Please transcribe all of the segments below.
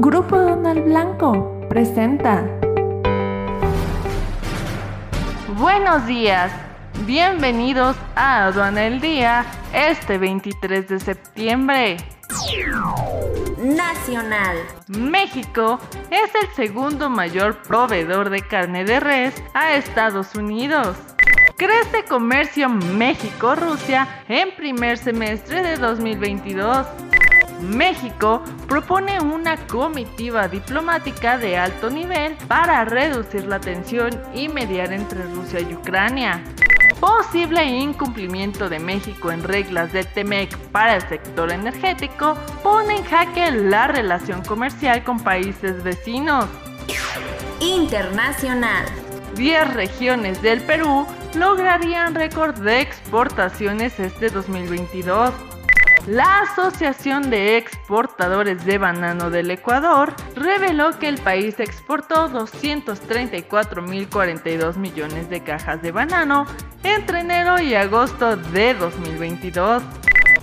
Grupo Donald Blanco presenta. Buenos días, bienvenidos a Aduana el Día este 23 de septiembre. Nacional. México es el segundo mayor proveedor de carne de res a Estados Unidos. Crece comercio México-Rusia en primer semestre de 2022. México propone una comitiva diplomática de alto nivel para reducir la tensión y mediar entre Rusia y Ucrania. Posible incumplimiento de México en reglas del TEMEC para el sector energético pone en jaque la relación comercial con países vecinos. Internacional. 10 regiones del Perú lograrían récord de exportaciones este 2022. La Asociación de Exportadores de Banano del Ecuador reveló que el país exportó 234.042 millones de cajas de banano entre enero y agosto de 2022.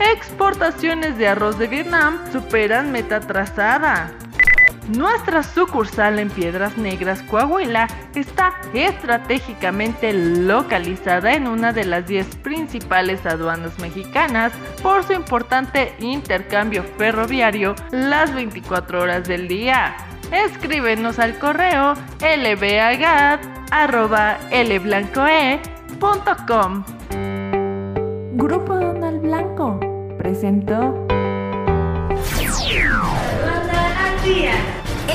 Exportaciones de arroz de Vietnam superan meta trazada. Nuestra sucursal en Piedras Negras, Coahuila, está estratégicamente localizada en una de las 10 principales aduanas mexicanas por su importante intercambio ferroviario las 24 horas del día. Escríbenos al correo lbagad.lblancoe.com. Grupo Donald Blanco presentó.